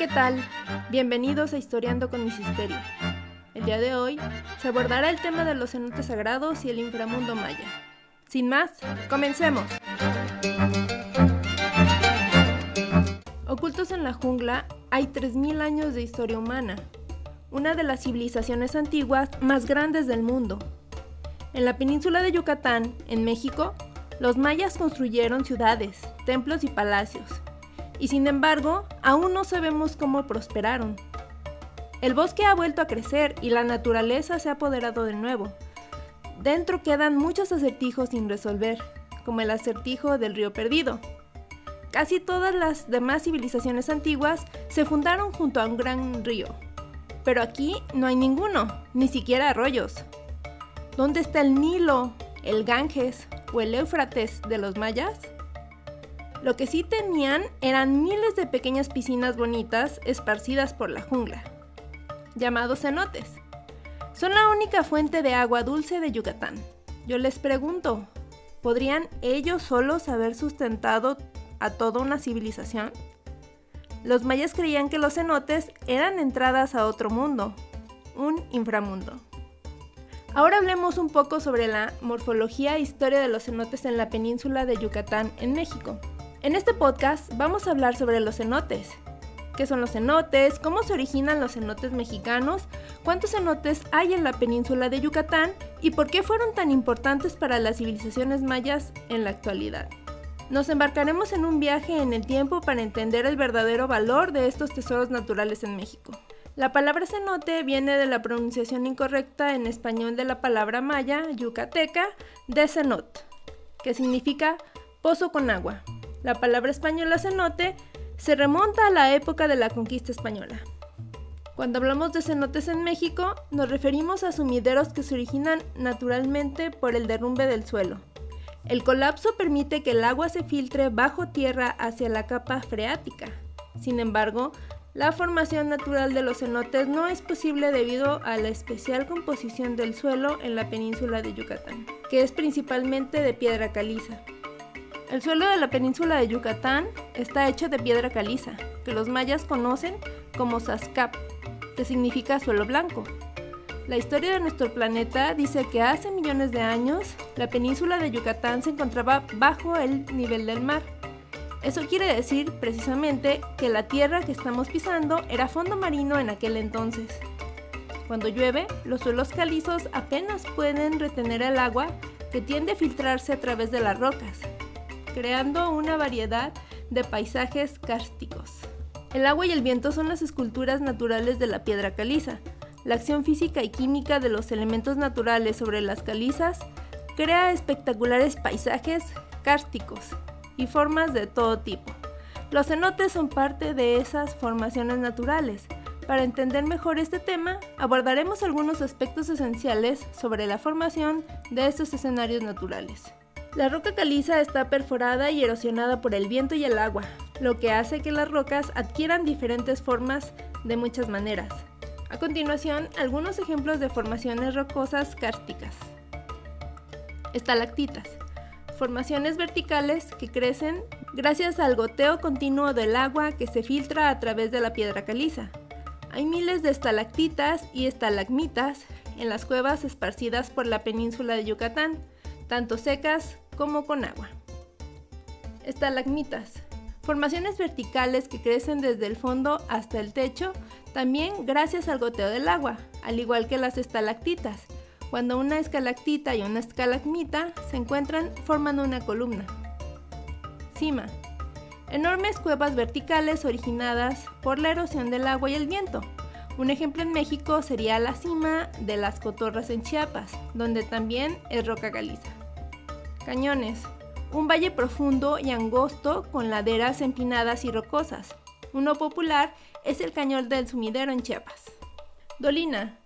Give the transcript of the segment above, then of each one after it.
¿qué tal? Bienvenidos a Historiando con Misisterio. El día de hoy se abordará el tema de los cenotes sagrados y el inframundo maya. Sin más, comencemos. Ocultos en la jungla hay 3.000 años de historia humana, una de las civilizaciones antiguas más grandes del mundo. En la península de Yucatán, en México, los mayas construyeron ciudades, templos y palacios, y sin embargo, aún no sabemos cómo prosperaron. El bosque ha vuelto a crecer y la naturaleza se ha apoderado de nuevo. Dentro quedan muchos acertijos sin resolver, como el acertijo del río perdido. Casi todas las demás civilizaciones antiguas se fundaron junto a un gran río, pero aquí no hay ninguno, ni siquiera arroyos. ¿Dónde está el Nilo, el Ganges o el Éufrates de los mayas? Lo que sí tenían eran miles de pequeñas piscinas bonitas esparcidas por la jungla, llamados cenotes. Son la única fuente de agua dulce de Yucatán. Yo les pregunto, ¿podrían ellos solos haber sustentado a toda una civilización? Los mayas creían que los cenotes eran entradas a otro mundo, un inframundo. Ahora hablemos un poco sobre la morfología e historia de los cenotes en la península de Yucatán, en México. En este podcast vamos a hablar sobre los cenotes. ¿Qué son los cenotes? ¿Cómo se originan los cenotes mexicanos? ¿Cuántos cenotes hay en la península de Yucatán? ¿Y por qué fueron tan importantes para las civilizaciones mayas en la actualidad? Nos embarcaremos en un viaje en el tiempo para entender el verdadero valor de estos tesoros naturales en México. La palabra cenote viene de la pronunciación incorrecta en español de la palabra maya yucateca de cenot, que significa pozo con agua. La palabra española cenote se remonta a la época de la conquista española. Cuando hablamos de cenotes en México, nos referimos a sumideros que se originan naturalmente por el derrumbe del suelo. El colapso permite que el agua se filtre bajo tierra hacia la capa freática. Sin embargo, la formación natural de los cenotes no es posible debido a la especial composición del suelo en la península de Yucatán, que es principalmente de piedra caliza. El suelo de la península de Yucatán está hecho de piedra caliza, que los mayas conocen como Sascap, que significa suelo blanco. La historia de nuestro planeta dice que hace millones de años la península de Yucatán se encontraba bajo el nivel del mar. Eso quiere decir precisamente que la tierra que estamos pisando era fondo marino en aquel entonces. Cuando llueve, los suelos calizos apenas pueden retener el agua que tiende a filtrarse a través de las rocas, creando una variedad de paisajes kársticos. El agua y el viento son las esculturas naturales de la piedra caliza. La acción física y química de los elementos naturales sobre las calizas crea espectaculares paisajes kársticos y formas de todo tipo. Los cenotes son parte de esas formaciones naturales. Para entender mejor este tema, abordaremos algunos aspectos esenciales sobre la formación de estos escenarios naturales. La roca caliza está perforada y erosionada por el viento y el agua, lo que hace que las rocas adquieran diferentes formas de muchas maneras. A continuación, algunos ejemplos de formaciones rocosas kársticas. Estalactitas. Formaciones verticales que crecen gracias al goteo continuo del agua que se filtra a través de la piedra caliza. Hay miles de estalactitas y estalagmitas en las cuevas esparcidas por la península de Yucatán, tanto secas como con agua. Estalagmitas. Formaciones verticales que crecen desde el fondo hasta el techo, también gracias al goteo del agua, al igual que las estalactitas. Cuando una escalactita y una estalagmita se encuentran formando una columna. Cima. Enormes cuevas verticales originadas por la erosión del agua y el viento. Un ejemplo en México sería la cima de las cotorras en Chiapas, donde también es roca caliza. Cañones. Un valle profundo y angosto con laderas empinadas y rocosas. Uno popular es el cañón del sumidero en Chiapas. Dolina.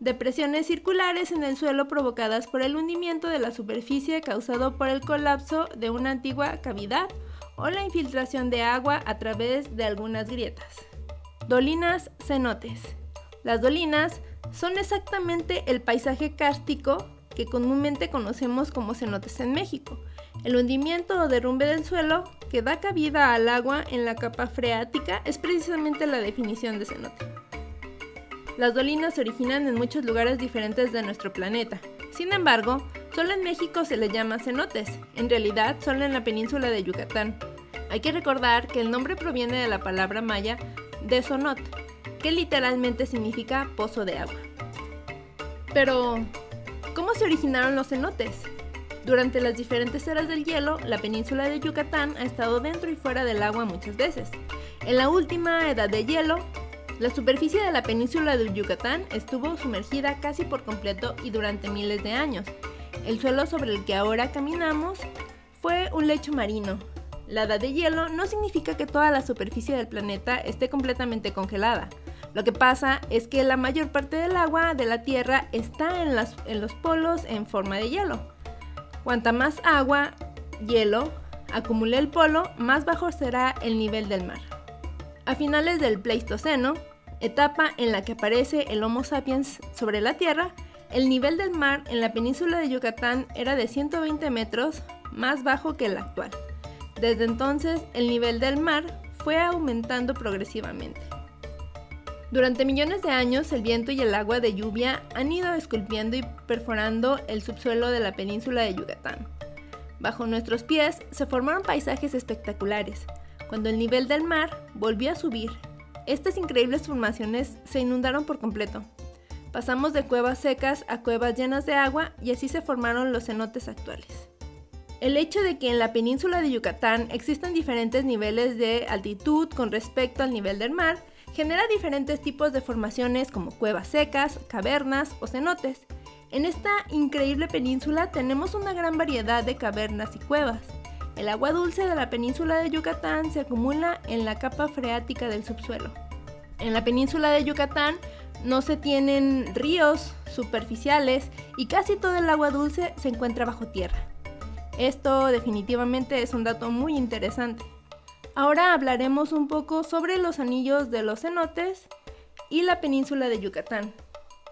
Depresiones circulares en el suelo provocadas por el hundimiento de la superficie causado por el colapso de una antigua cavidad o la infiltración de agua a través de algunas grietas. Dolinas cenotes. Las dolinas son exactamente el paisaje kárstico que comúnmente conocemos como cenotes en México. El hundimiento o derrumbe del suelo que da cabida al agua en la capa freática es precisamente la definición de cenote. Las dolinas se originan en muchos lugares diferentes de nuestro planeta. Sin embargo, solo en México se les llama cenotes, en realidad solo en la península de Yucatán. Hay que recordar que el nombre proviene de la palabra maya de sonot, que literalmente significa pozo de agua. Pero, ¿cómo se originaron los cenotes? Durante las diferentes eras del hielo, la península de Yucatán ha estado dentro y fuera del agua muchas veces. En la última edad de hielo, la superficie de la península de Yucatán estuvo sumergida casi por completo y durante miles de años. El suelo sobre el que ahora caminamos fue un lecho marino. La edad de hielo no significa que toda la superficie del planeta esté completamente congelada. Lo que pasa es que la mayor parte del agua de la Tierra está en, los polos en forma de hielo. Cuanta más agua, hielo, acumule el polo, más bajo será el nivel del mar. A finales del Pleistoceno, etapa en la que aparece el Homo sapiens sobre la Tierra, el nivel del mar en la península de Yucatán era de 120 metros más bajo que el actual. Desde entonces, el nivel del mar fue aumentando progresivamente. Durante millones de años, el viento y el agua de lluvia han ido esculpiendo y perforando el subsuelo de la península de Yucatán. Bajo nuestros pies se formaron paisajes espectaculares. Cuando el nivel del mar volvió a subir, estas increíbles formaciones se inundaron por completo. Pasamos de cuevas secas a cuevas llenas de agua y así se formaron los cenotes actuales. El hecho de que en la península de Yucatán existan diferentes niveles de altitud con respecto al nivel del mar genera diferentes tipos de formaciones como cuevas secas, cavernas o cenotes. En esta increíble península tenemos una gran variedad de cavernas y cuevas. El agua dulce de la península de Yucatán se acumula en la capa freática del subsuelo. En la península de Yucatán no se tienen ríos superficiales y casi todo el agua dulce se encuentra bajo tierra. Esto definitivamente es un dato muy interesante. Ahora hablaremos un poco sobre los anillos de los cenotes y la península de Yucatán.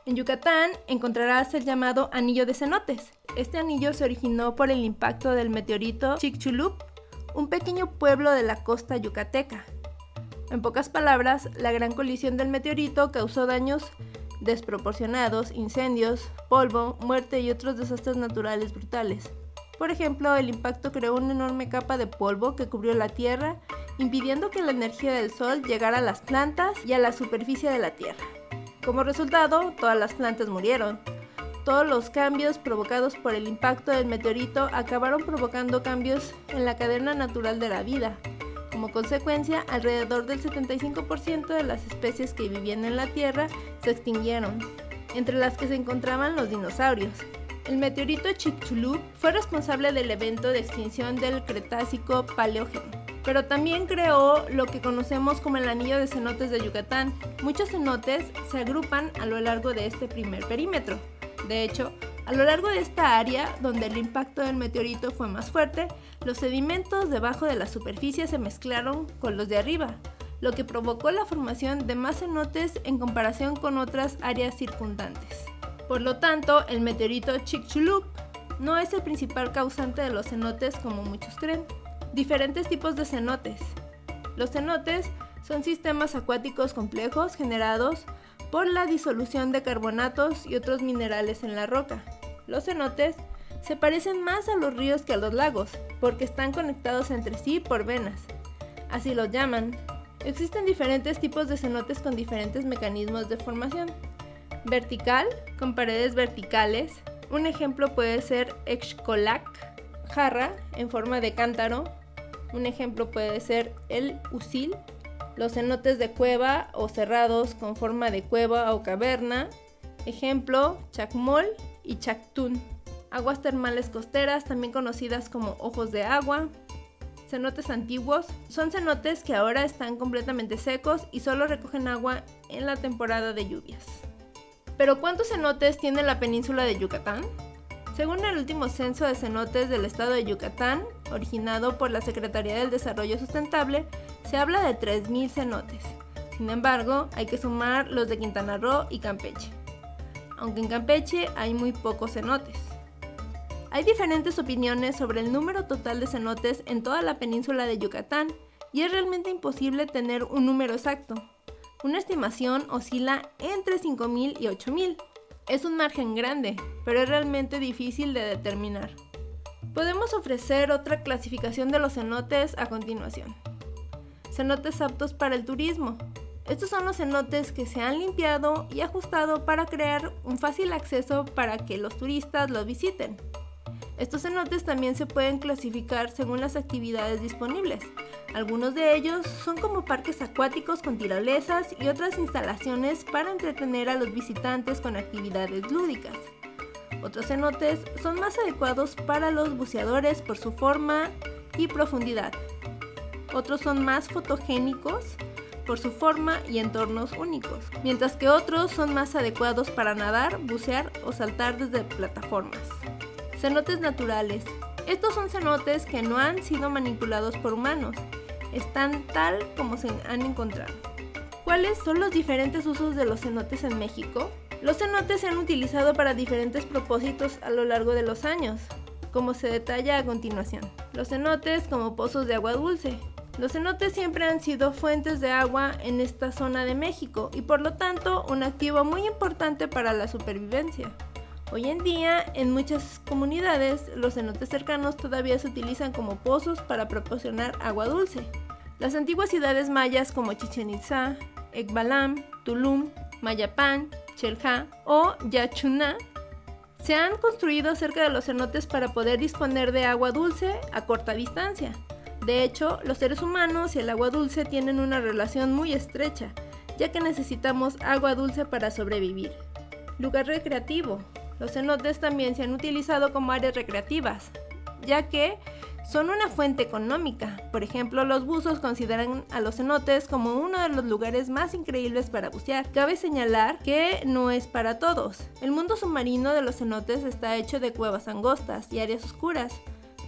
En Yucatán encontrarás el llamado anillo de cenotes. Este anillo se originó por el impacto del meteorito Chicxulub, un pequeño pueblo de la costa yucateca. En pocas palabras, la gran colisión del meteorito causó daños desproporcionados, incendios, polvo, muerte y otros desastres naturales brutales. Por ejemplo, el impacto creó una enorme capa de polvo que cubrió la Tierra, impidiendo que la energía del Sol llegara a las plantas y a la superficie de la Tierra. Como resultado, todas las plantas murieron. Todos los cambios provocados por el impacto del meteorito acabaron provocando cambios en la cadena natural de la vida. Como consecuencia, alrededor del 75% de las especies que vivían en la Tierra se extinguieron, entre las que se encontraban los dinosaurios. El meteorito Chicxulub fue responsable del evento de extinción del Cretácico Paleógeno, pero también creó lo que conocemos como el anillo de cenotes de Yucatán. Muchos cenotes se agrupan a lo largo de este primer perímetro. De hecho, a lo largo de esta área, donde el impacto del meteorito fue más fuerte, los sedimentos debajo de la superficie se mezclaron con los de arriba, lo que provocó la formación de más cenotes en comparación con otras áreas circundantes. Por lo tanto, el meteorito Chicxulub no es el principal causante de los cenotes como muchos creen. Diferentes tipos de cenotes. Los cenotes son sistemas acuáticos complejos generados por la disolución de carbonatos y otros minerales en la roca. Los cenotes se parecen más a los ríos que a los lagos, porque están conectados entre sí por venas. Así los llaman. Existen diferentes tipos de cenotes con diferentes mecanismos de formación vertical con paredes verticales. Un ejemplo puede ser Excolac, jarra en forma de cántaro. Un ejemplo puede ser el usil, los cenotes de cueva o cerrados con forma de cueva o caverna. Ejemplo, chacmol y chactún. Aguas termales costeras, también conocidas como ojos de agua. Cenotes antiguos son cenotes que ahora están completamente secos y solo recogen agua en la temporada de lluvias. Pero ¿cuántos cenotes tiene la península de Yucatán? Según el último censo de cenotes del estado de Yucatán, originado por la Secretaría del Desarrollo Sustentable, se habla de 3.000 cenotes. Sin embargo, hay que sumar los de Quintana Roo y Campeche, aunque en Campeche hay muy pocos cenotes. Hay diferentes opiniones sobre el número total de cenotes en toda la península de Yucatán y es realmente imposible tener un número exacto. Una estimación oscila entre 5.000 y 8.000. Es un margen grande, pero es realmente difícil de determinar. Podemos ofrecer otra clasificación de los cenotes a continuación. Cenotes aptos para el turismo. Estos son los cenotes que se han limpiado y ajustado para crear un fácil acceso para que los turistas los visiten. Estos cenotes también se pueden clasificar según las actividades disponibles. Algunos de ellos son como parques acuáticos con tirolesas y otras instalaciones para entretener a los visitantes con actividades lúdicas. Otros cenotes son más adecuados para los buceadores por su forma y profundidad. Otros son más fotogénicos por su forma y entornos únicos, mientras que otros son más adecuados para nadar, bucear o saltar desde plataformas. Cenotes naturales. Estos son cenotes que no han sido manipulados por humanos. Están tal como se han encontrado. ¿Cuáles son los diferentes usos de los cenotes en México? Los cenotes se han utilizado para diferentes propósitos a lo largo de los años, como se detalla a continuación. Los cenotes como pozos de agua dulce. Los cenotes siempre han sido fuentes de agua en esta zona de México y por lo tanto un activo muy importante para la supervivencia. Hoy en día, en muchas comunidades, los cenotes cercanos todavía se utilizan como pozos para proporcionar agua dulce. Las antiguas ciudades mayas como Chichen Itza, Ekbalam, Tulum, Mayapán, Chelha o Yachuná se han construido cerca de los cenotes para poder disponer de agua dulce a corta distancia. De hecho, los seres humanos y el agua dulce tienen una relación muy estrecha, ya que necesitamos agua dulce para sobrevivir. Lugar recreativo. Los cenotes también se han utilizado como áreas recreativas, ya que son una fuente económica. Por ejemplo, los buzos consideran a los cenotes como uno de los lugares más increíbles para bucear. Cabe señalar que no es para todos. El mundo submarino de los cenotes está hecho de cuevas angostas y áreas oscuras,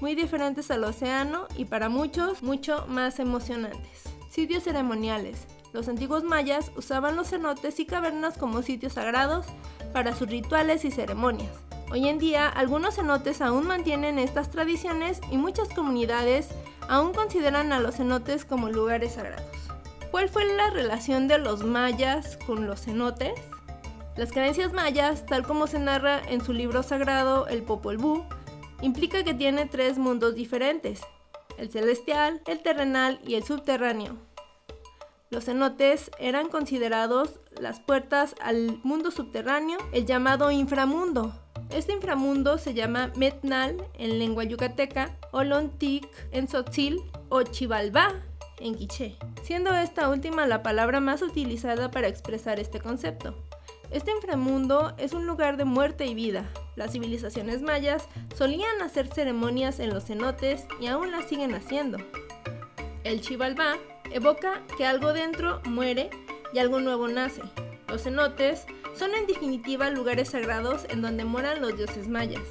muy diferentes al océano y para muchos mucho más emocionantes. Sitios ceremoniales. Los antiguos mayas usaban los cenotes y cavernas como sitios sagrados para sus rituales y ceremonias. Hoy en día, algunos cenotes aún mantienen estas tradiciones y muchas comunidades aún consideran a los cenotes como lugares sagrados. ¿Cuál fue la relación de los mayas con los cenotes? Las creencias mayas, tal como se narra en su libro sagrado El Popol Vuh, implica que tiene tres mundos diferentes, el celestial, el terrenal y el subterráneo. Los cenotes eran considerados las puertas al mundo subterráneo, el llamado inframundo. Este inframundo se llama Metnal en lengua yucateca, Olontic en Tzotzil o Chivalba en quiché, siendo esta última la palabra más utilizada para expresar este concepto. Este inframundo es un lugar de muerte y vida. Las civilizaciones mayas solían hacer ceremonias en los cenotes y aún las siguen haciendo. El Chivalba evoca que algo dentro muere y algo nuevo nace. Los cenotes son en definitiva lugares sagrados en donde moran los dioses mayas.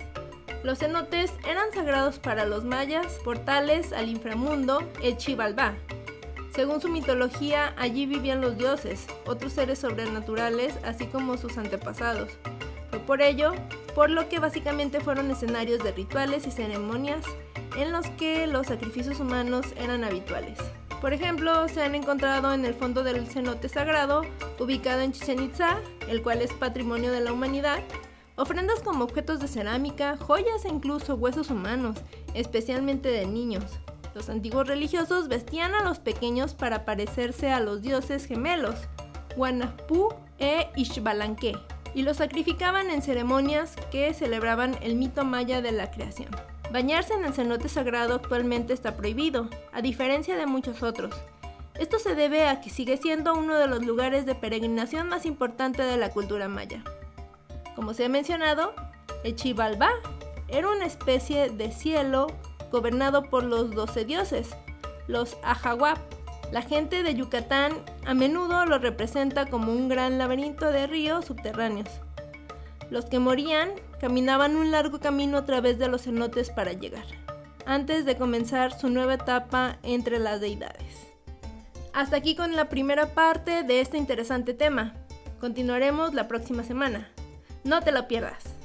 Los cenotes eran sagrados para los mayas, portales al inframundo, el Chivalba. Según su mitología, allí vivían los dioses, otros seres sobrenaturales, así como sus antepasados. Fue por ello, por lo que básicamente fueron escenarios de rituales y ceremonias en los que los sacrificios humanos eran habituales. Por ejemplo, se han encontrado en el fondo del cenote sagrado, ubicado en Chichen Itza, el cual es patrimonio de la humanidad, ofrendas como objetos de cerámica, joyas e incluso huesos humanos, especialmente de niños. Los antiguos religiosos vestían a los pequeños para parecerse a los dioses gemelos, Guanapú e Ixbalanque, y los sacrificaban en ceremonias que celebraban el mito maya de la creación. Bañarse en el cenote sagrado actualmente está prohibido, a diferencia de muchos otros. Esto se debe a que sigue siendo uno de los lugares de peregrinación más importante de la cultura maya. Como se ha mencionado, el Chivalba era una especie de cielo gobernado por los doce dioses, los Ajahuap. La gente de Yucatán a menudo lo representa como un gran laberinto de ríos subterráneos. Los que morían caminaban un largo camino a través de los cenotes para llegar, antes de comenzar su nueva etapa entre las deidades. Hasta aquí con la primera parte de este interesante tema. Continuaremos la próxima semana. No te lo pierdas.